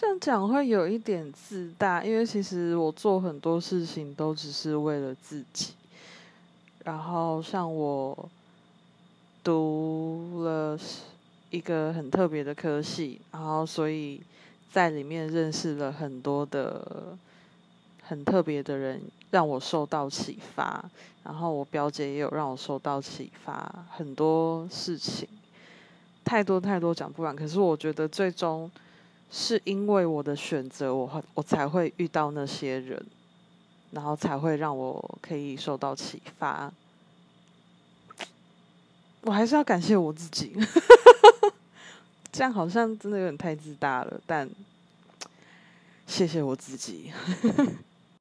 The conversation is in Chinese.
这样讲会有一点自大，因为其实我做很多事情都只是为了自己。然后像我读了一个很特别的科系，然后所以在里面认识了很多的很特别的人，让我受到启发。然后我表姐也有让我受到启发，很多事情太多太多讲不完。可是我觉得最终是因为我的选择，我我才会遇到那些人。然后才会让我可以受到启发。我还是要感谢我自己，这样好像真的有点太自大了。但谢谢我自己。